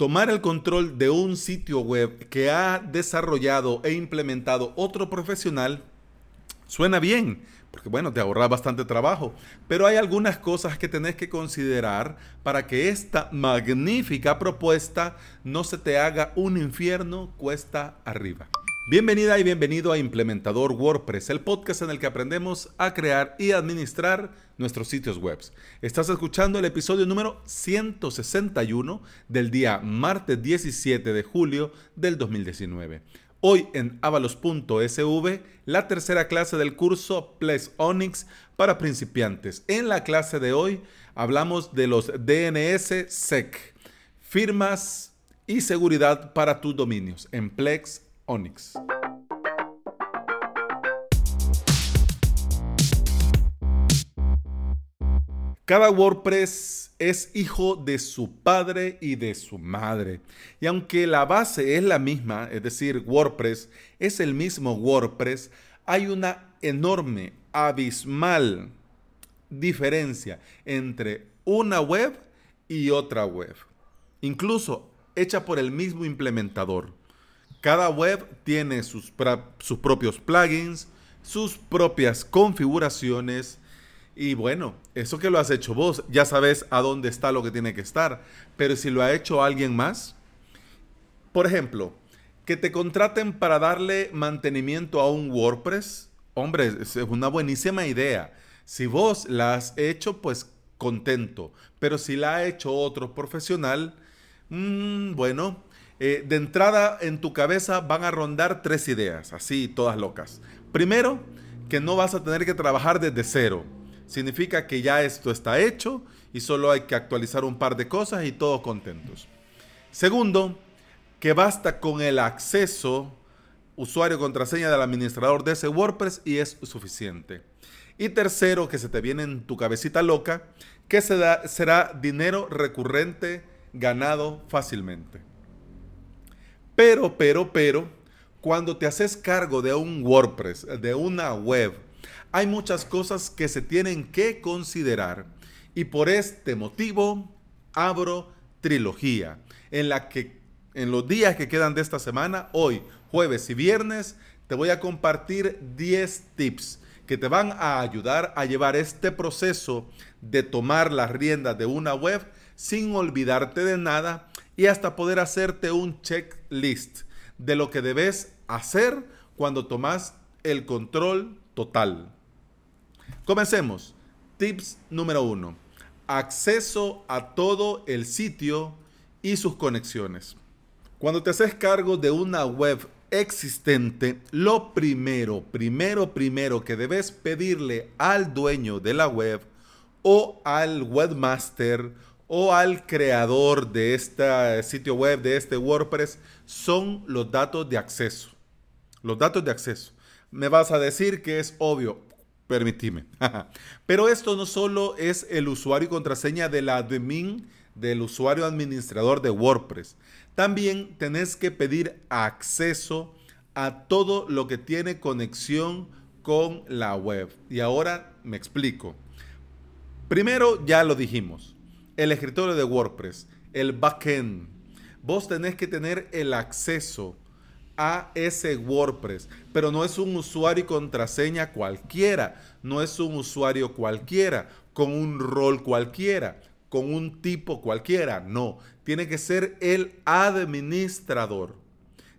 Tomar el control de un sitio web que ha desarrollado e implementado otro profesional suena bien, porque bueno, te ahorra bastante trabajo, pero hay algunas cosas que tenés que considerar para que esta magnífica propuesta no se te haga un infierno cuesta arriba. Bienvenida y bienvenido a Implementador WordPress, el podcast en el que aprendemos a crear y administrar nuestros sitios web. Estás escuchando el episodio número 161 del día martes 17 de julio del 2019. Hoy en avalos.sv, la tercera clase del curso Ples Onyx para principiantes. En la clase de hoy hablamos de los DNS SEC, firmas y seguridad para tus dominios en Plex Onyx. Cada WordPress es hijo de su padre y de su madre. Y aunque la base es la misma, es decir, WordPress es el mismo WordPress, hay una enorme, abismal diferencia entre una web y otra web. Incluso hecha por el mismo implementador. Cada web tiene sus, propios plugins, sus propias configuraciones. Y bueno, eso que lo has hecho vos, ya sabes a dónde está lo que tiene que estar. Pero si lo ha hecho alguien más, por ejemplo, que te contraten para darle mantenimiento a un WordPress, hombre, es una buenísima idea. Si vos la has hecho, pues contento. Pero si la ha hecho otro profesional, mmm, bueno, eh, de entrada en tu cabeza van a rondar tres ideas, así todas locas. Primero, que no vas a tener que trabajar desde cero. Significa que ya esto está hecho y solo hay que actualizar un par de cosas y todos contentos. Segundo, que basta con el acceso usuario contraseña del administrador de ese WordPress y es suficiente. Y tercero, que se te viene en tu cabecita loca, que será dinero recurrente ganado fácilmente. Pero, pero, pero, cuando te haces cargo de un WordPress, de una web, hay muchas cosas que se tienen que considerar. Y por este motivo, abro trilogía, en la que en los días que quedan de esta semana, hoy, jueves y viernes, te voy a compartir 10 tips que te van a ayudar a llevar este proceso de tomar las riendas de una web sin olvidarte de nada y hasta poder hacerte un checklist de lo que debes hacer cuando tomas el control total. Comencemos. Tips número uno. Acceso a todo el sitio y sus conexiones. Cuando te haces cargo de una web existente, lo primero, primero, primero que debes pedirle al dueño de la web o al webmaster o al creador de este sitio web, de este WordPress, son los datos de acceso. Los datos de acceso. Me vas a decir que es obvio, permitime. Pero esto no solo es el usuario y contraseña del admin, del usuario administrador de WordPress. También tenés que pedir acceso a todo lo que tiene conexión con la web. Y ahora me explico. Primero ya lo dijimos el escritorio de WordPress, el backend. Vos tenés que tener el acceso a ese WordPress, pero no es un usuario y contraseña cualquiera, no es un usuario cualquiera, con un rol cualquiera, con un tipo cualquiera, no, tiene que ser el administrador.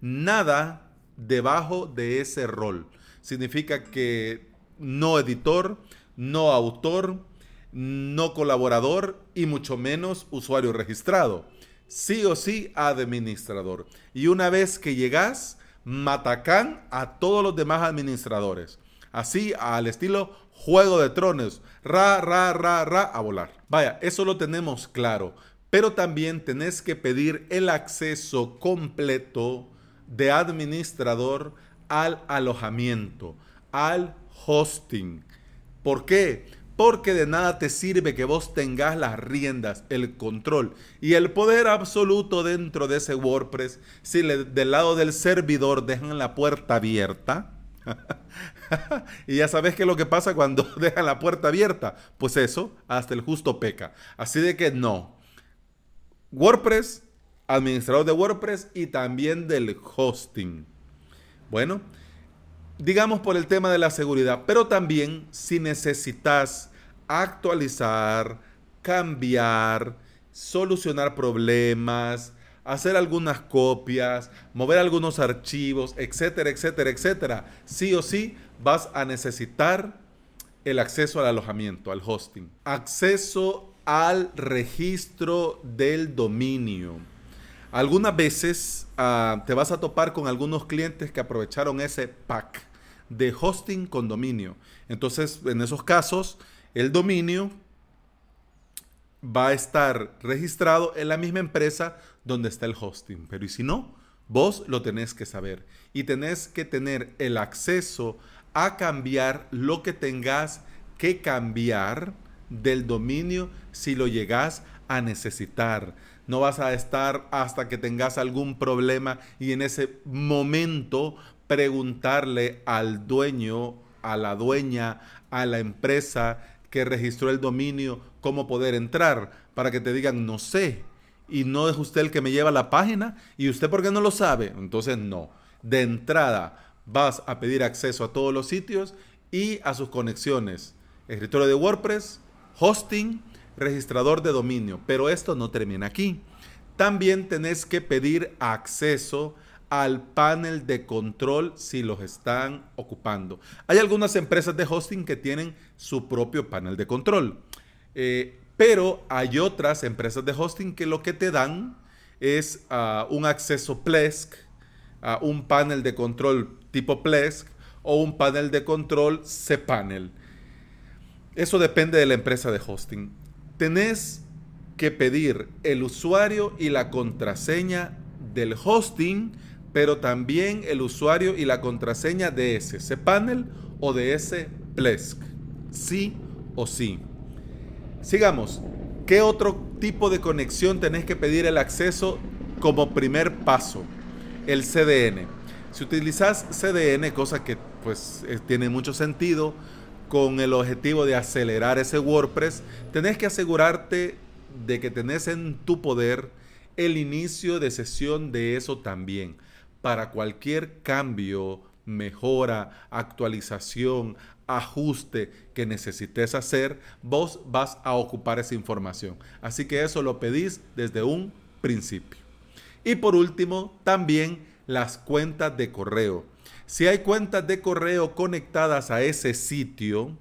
Nada debajo de ese rol. Significa que no editor, no autor, no colaborador y mucho menos usuario registrado. Sí o sí administrador. Y una vez que llegas, matacán a todos los demás administradores. Así al estilo Juego de Tronos. Ra, ra, ra, ra, a volar. Vaya, eso lo tenemos claro. Pero también tenés que pedir el acceso completo de administrador al alojamiento, al hosting. ¿Por qué? Porque de nada te sirve que vos tengas las riendas, el control y el poder absoluto dentro de ese WordPress si del lado del servidor dejan la puerta abierta. y ya sabes que lo que pasa cuando dejan la puerta abierta, pues eso, hasta el justo peca. Así de que no. WordPress administrador de WordPress y también del hosting. Bueno, digamos por el tema de la seguridad, pero también si necesitas actualizar, cambiar, solucionar problemas, hacer algunas copias, mover algunos archivos, etcétera, etcétera, etcétera, sí o sí vas a necesitar el acceso al alojamiento, al hosting. Acceso al registro del dominio. Algunas veces ah, te vas a topar con algunos clientes que aprovecharon ese pack de hosting con dominio. Entonces, en esos casos, el dominio va a estar registrado en la misma empresa donde está el hosting. Pero ¿y si no? Vos lo tenés que saber y tenés que tener el acceso a cambiar lo que tengas que cambiar del dominio si lo llegas a necesitar. No vas a estar hasta que tengas algún problema y en ese momento preguntarle al dueño, a la dueña, a la empresa que registró el dominio cómo poder entrar para que te digan no sé y no es usted el que me lleva la página y usted por qué no lo sabe. Entonces no. De entrada vas a pedir acceso a todos los sitios y a sus conexiones. Escritorio de WordPress, hosting, registrador de dominio. Pero esto no termina aquí. También tenés que pedir acceso al panel de control si los están ocupando. Hay algunas empresas de hosting que tienen su propio panel de control. Eh, pero hay otras empresas de hosting que lo que te dan es ah, un acceso Plesk, un panel de control tipo Plesk o un panel de control cPanel. Eso depende de la empresa de hosting. Tenés que pedir el usuario y la contraseña del hosting, pero también el usuario y la contraseña de ese cPanel o de ese Plesk. Sí o sí. Sigamos. ¿Qué otro tipo de conexión tenés que pedir el acceso como primer paso? El CDN. Si utilizas CDN, cosa que pues eh, tiene mucho sentido, con el objetivo de acelerar ese WordPress, tenés que asegurarte de que tenés en tu poder el inicio de sesión de eso también. Para cualquier cambio, mejora, actualización, ajuste que necesites hacer, vos vas a ocupar esa información. Así que eso lo pedís desde un principio. Y por último, también las cuentas de correo. Si hay cuentas de correo conectadas a ese sitio,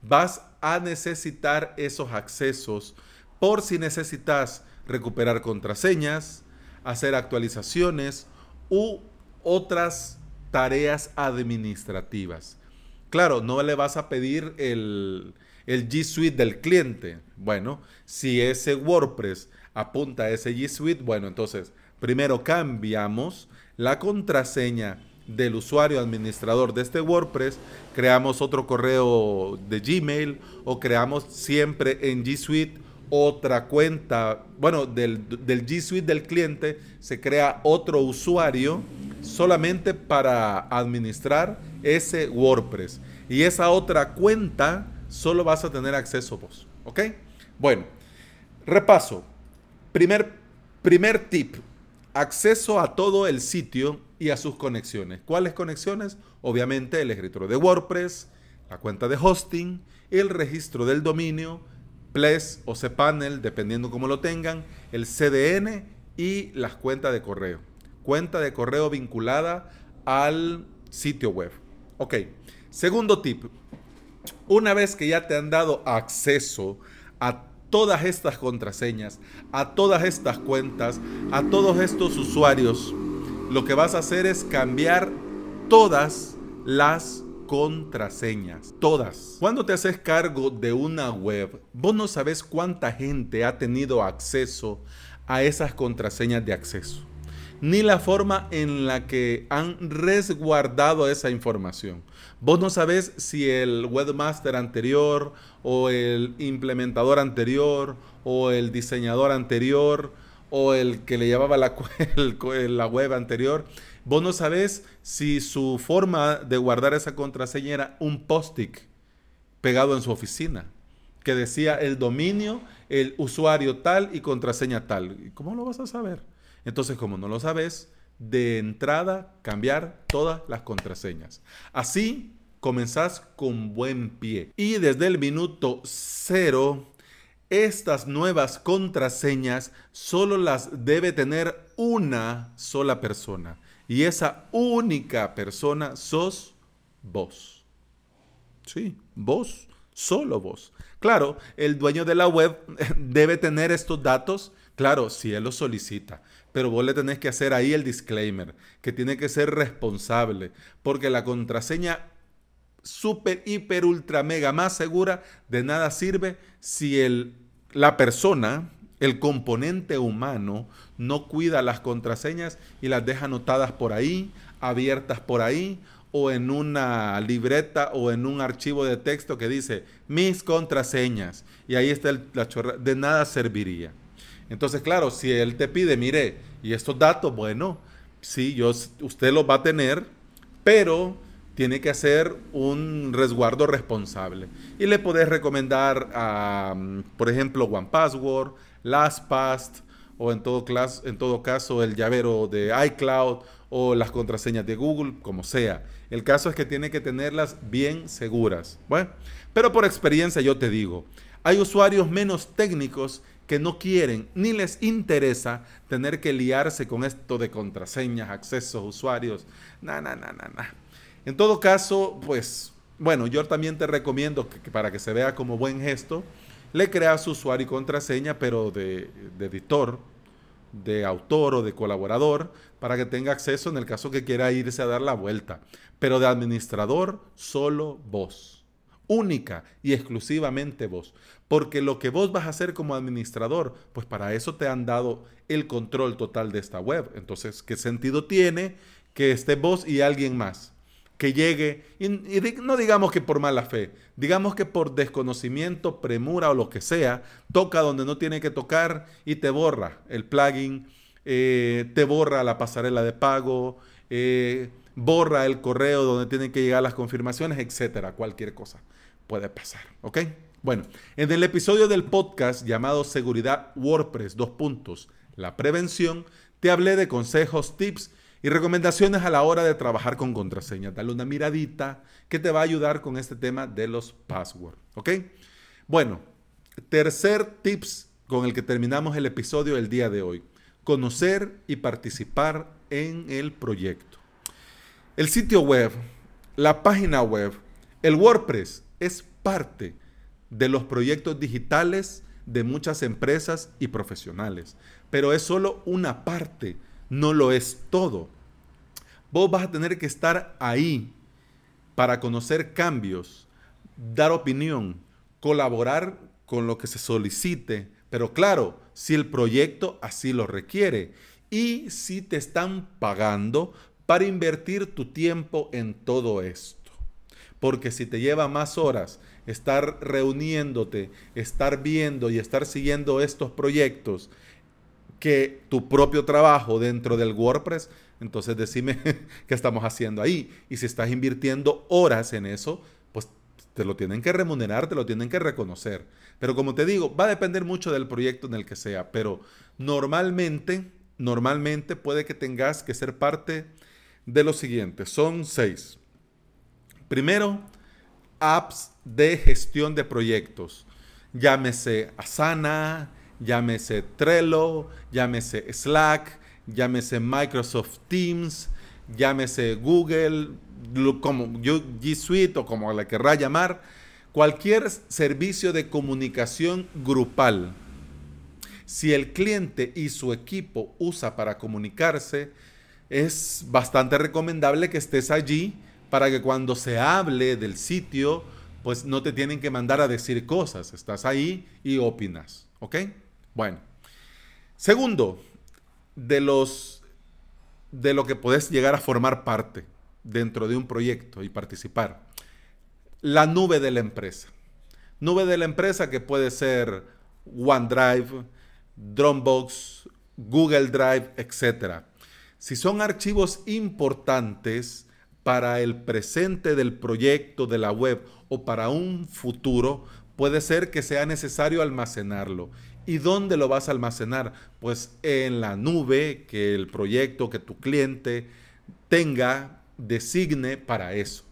vas a necesitar esos accesos por si necesitas recuperar contraseñas, hacer actualizaciones u otras tareas administrativas. Claro, no le vas a pedir el, G Suite del cliente. Bueno, si ese WordPress apunta a ese G Suite, bueno, entonces primero cambiamos la contraseña del usuario administrador de este WordPress, creamos otro correo de Gmail o creamos siempre en G Suite otra cuenta, bueno, del, del G Suite del cliente se crea otro usuario solamente para administrar ese WordPress. Y esa otra cuenta solo vas a tener acceso vos. ¿Ok? Bueno, repaso. Primer, primer tip. Acceso a todo el sitio y a sus conexiones. ¿Cuáles conexiones? Obviamente el escritorio de WordPress, la cuenta de hosting, el registro del dominio, Ples o cPanel, dependiendo cómo lo tengan, el CDN y las cuentas de correo. Cuenta de correo vinculada al sitio web. Ok, segundo tip. Una vez que ya te han dado acceso a todas estas contraseñas, a todas estas cuentas, a todos estos usuarios, lo que vas a hacer es cambiar todas las contraseñas. Todas. Cuando te haces cargo de una web, vos no sabes cuánta gente ha tenido acceso a esas contraseñas de acceso ni la forma en la que han resguardado esa información. Vos no sabés si el webmaster anterior o el implementador anterior o el diseñador anterior o el que le llevaba la, la web anterior, vos no sabés si su forma de guardar esa contraseña era un post-it pegado en su oficina que decía el dominio, el usuario tal y contraseña tal. ¿Cómo lo vas a saber? Entonces, como no lo sabes, de entrada cambiar todas las contraseñas. Así comenzás con buen pie. Y desde el minuto cero, estas nuevas contraseñas solo las debe tener una sola persona. Y esa única persona sos vos. Sí, vos, solo vos. Claro, el dueño de la web debe tener estos datos, claro, si él los solicita. Pero vos le tenés que hacer ahí el disclaimer, que tiene que ser responsable, porque la contraseña super, hiper, ultra, mega más segura de nada sirve si el, la persona, el componente humano, no cuida las contraseñas y las deja anotadas por ahí, abiertas por ahí, o en una libreta o en un archivo de texto que dice mis contraseñas. Y ahí está la chorra. De nada serviría. Entonces, claro, si él te pide, mire, y estos datos, bueno, sí, yo, usted los va a tener, pero tiene que hacer un resguardo responsable. Y le podés recomendar, a, por ejemplo, OnePassword, LastPass, o en todo, en todo caso el llavero de iCloud o las contraseñas de Google, como sea. El caso es que tiene que tenerlas bien seguras. Bueno, pero por experiencia yo te digo, hay usuarios menos técnicos que no quieren ni les interesa tener que liarse con esto de contraseñas, accesos, usuarios. Na, na, na, na, na. En todo caso, pues, bueno, yo también te recomiendo que, para que se vea como buen gesto, le creas su usuario y contraseña, pero de, de editor, de autor o de colaborador, para que tenga acceso en el caso que quiera irse a dar la vuelta. Pero de administrador, solo vos. Única y exclusivamente vos. Porque lo que vos vas a hacer como administrador, pues para eso te han dado el control total de esta web. Entonces, ¿qué sentido tiene que esté vos y alguien más? Que llegue, y, no digamos que por mala fe, digamos que por desconocimiento, premura o lo que sea, toca donde no tiene que tocar y te borra el plugin, eh, te borra la pasarela de pago, eh, borra el correo donde tienen que llegar las confirmaciones, etcétera, cualquier cosa puede pasar, ¿ok? Bueno, en el episodio del podcast llamado Seguridad WordPress, dos puntos, la prevención, te hablé de consejos, tips y recomendaciones a la hora de trabajar con contraseñas. Dale una miradita que te va a ayudar con este tema de los passwords. ¿Ok? Bueno, tercer tips con el que terminamos el episodio del día de hoy. Conocer y participar en el proyecto. El sitio web, la página web, el WordPress es parte de los proyectos digitales de muchas empresas y profesionales, pero es solo una parte, no lo es todo. Vos vas a tener que estar ahí para conocer cambios, dar opinión, colaborar con lo que se solicite, pero claro, si el proyecto así lo requiere y si te están pagando para invertir tu tiempo en todo esto. Porque si te lleva más horas estar reuniéndote, estar viendo y estar siguiendo estos proyectos que tu propio trabajo dentro del WordPress, entonces decime qué estamos haciendo ahí. Y si estás invirtiendo horas en eso, pues te lo tienen que remunerar, te lo tienen que reconocer. Pero como te digo, va a depender mucho del proyecto en el que sea. Pero normalmente, normalmente puede que tengas que ser parte de lo siguiente. Son seis. Primero, apps de gestión de proyectos. Llámese Asana, llámese Trello, llámese Slack, llámese Microsoft Teams, llámese Google, como G Suite o como la querrá llamar, cualquier servicio de comunicación grupal. Si el cliente y su equipo usa para comunicarse, es bastante recomendable que estés allí para que cuando se hable del sitio, pues no te tienen que mandar a decir cosas. Estás ahí y opinas. ¿Ok? Bueno. Segundo, de los de lo que podés llegar a formar parte dentro de un proyecto y participar. La nube de la empresa. Nube de la empresa que puede ser OneDrive, Dropbox, Google Drive, etc. Si son archivos importantes para el presente del proyecto de la web o para un futuro, puede ser que sea necesario almacenarlo ¿Y dónde lo vas a almacenar? Pues en la nube que el proyecto, que tu cliente tenga, designe para eso.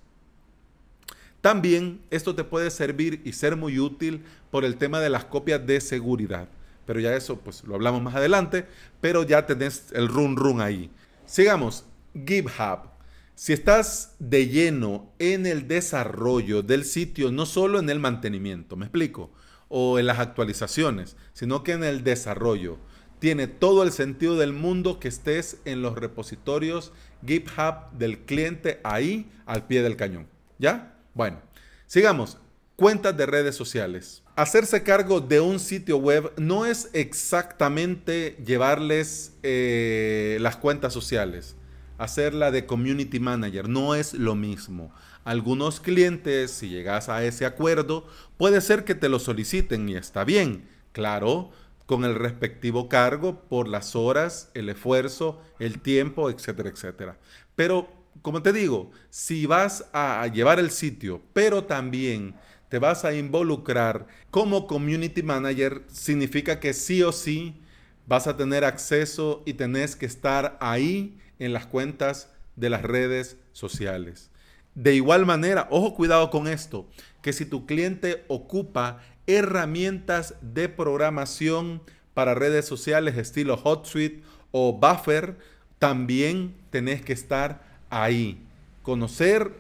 También esto te puede servir y ser muy útil por el tema de las copias de seguridad. Pero ya eso pues lo hablamos más adelante, pero ya tenés el run run ahí. Sigamos, GitHub. Si estás de lleno en el desarrollo del sitio, no solo en el mantenimiento, me explico, o en las actualizaciones, sino que en el desarrollo, tiene todo el sentido del mundo que estés en los repositorios GitHub del cliente ahí al pie del cañón. ¿Ya? Bueno, sigamos. Cuentas de redes sociales. Hacerse cargo de un sitio web no es exactamente llevarles eh, las cuentas sociales hacerla de community manager. No es lo mismo. Algunos clientes, si llegas a ese acuerdo, puede ser que te lo soliciten y está bien. Claro, con el respectivo cargo por las horas, el esfuerzo, el tiempo, etcétera, etcétera. Pero, como te digo, si vas a llevar el sitio, pero también te vas a involucrar como community manager, significa que sí o sí vas a tener acceso y tenés que estar ahí en las cuentas de las redes sociales. De igual manera, ojo cuidado con esto, que si tu cliente ocupa herramientas de programación para redes sociales estilo HotSuite o Buffer, también tenés que estar ahí. Conocer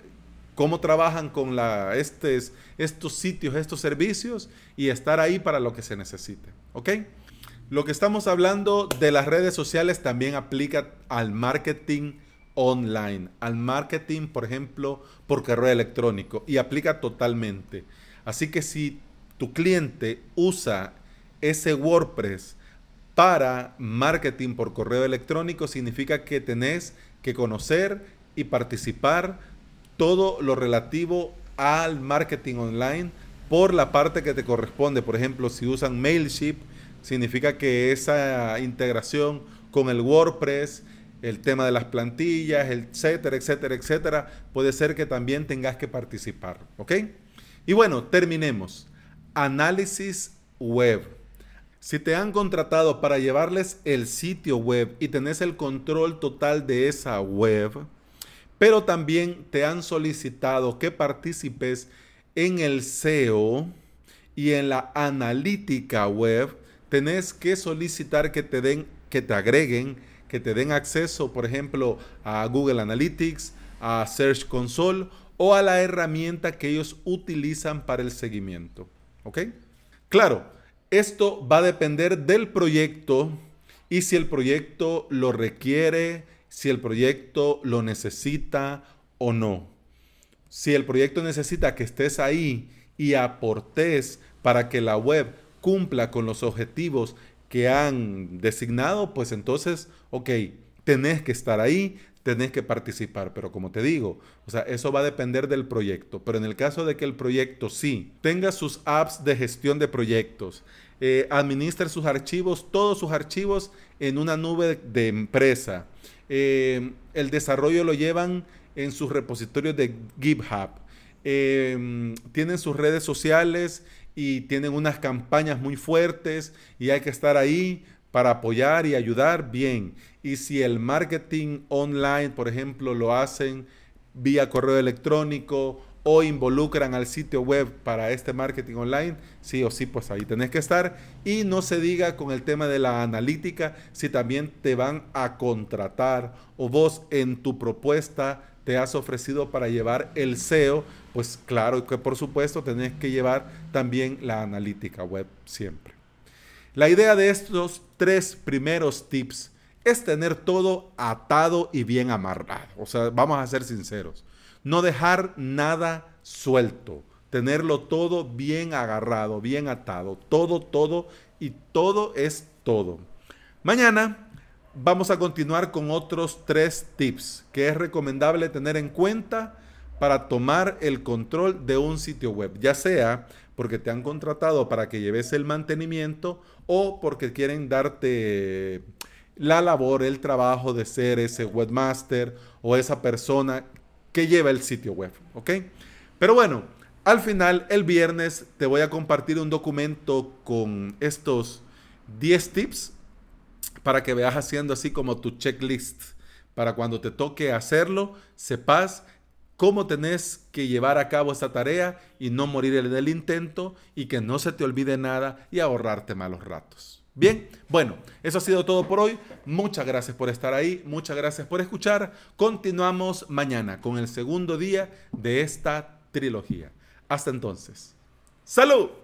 cómo trabajan con la, estos, sitios, estos servicios y estar ahí para lo que se necesite. ¿Ok? Lo que estamos hablando de las redes sociales también aplica al marketing online, al marketing, por ejemplo, por correo electrónico y aplica totalmente. Así que si tu cliente usa ese WordPress para marketing por correo electrónico, significa que tenés que conocer y participar todo lo relativo al marketing online por la parte que te corresponde. Por ejemplo, si usan Mailchimp, significa que esa integración con el WordPress, el tema de las plantillas, etcétera, etcétera, etcétera, puede ser que también tengas que participar, ¿ok? Y bueno, terminemos. Análisis web. Si te han contratado para llevarles el sitio web y tenés el control total de esa web, pero también te han solicitado que participes en el SEO y en la analítica web, tenés que solicitar que te den, que te agreguen, que te den acceso, por ejemplo, a Google Analytics, a Search Console o a la herramienta que ellos utilizan para el seguimiento. ¿Ok? Claro, esto va a depender del proyecto y si el proyecto lo requiere, si el proyecto lo necesita o no. Si el proyecto necesita que estés ahí y aportes para que la web cumpla con los objetivos que han designado, pues entonces, ok, tenés que estar ahí, tenés que participar. Pero como te digo, o sea, eso va a depender del proyecto. Pero en el caso de que el proyecto sí tenga sus apps de gestión de proyectos, eh, administre sus archivos, todos sus archivos en una nube de empresa. Eh, el desarrollo lo llevan en sus repositorios de GitHub. Eh, tienen sus redes sociales y tienen unas campañas muy fuertes y hay que estar ahí para apoyar y ayudar bien. Y si el marketing online, por ejemplo, lo hacen vía correo electrónico o involucran al sitio web para este marketing online, sí o sí, pues ahí tenés que estar. Y no se diga con el tema de la analítica, si también te van a contratar o vos en tu propuesta te has ofrecido para llevar el SEO, pues claro que por supuesto tenés que llevar también la analítica web siempre. La idea de estos tres primeros tips es tener todo atado y bien amarrado. O sea, vamos a ser sinceros. No dejar nada suelto. Tenerlo todo bien agarrado, bien atado. Todo, todo y todo es todo. Mañana vamos a continuar con otros tres tips que es recomendable tener en cuenta para tomar el control de un sitio web, ya sea porque te han contratado para que lleves el mantenimiento o porque quieren darte la labor, el trabajo de ser ese webmaster o esa persona que lleva el sitio web, ¿ok? Pero bueno, al final, el viernes te voy a compartir un documento con estos 10 tips para que veas haciendo así como tu checklist. Para cuando te toque hacerlo, sepas cómo tenés que llevar a cabo esta tarea y no morir en el intento y que no se te olvide nada y ahorrarte malos ratos. Bien, bueno, eso ha sido todo por hoy. Muchas gracias por estar ahí, muchas gracias por escuchar. Continuamos mañana con el segundo día de esta trilogía. Hasta entonces. ¡Salud!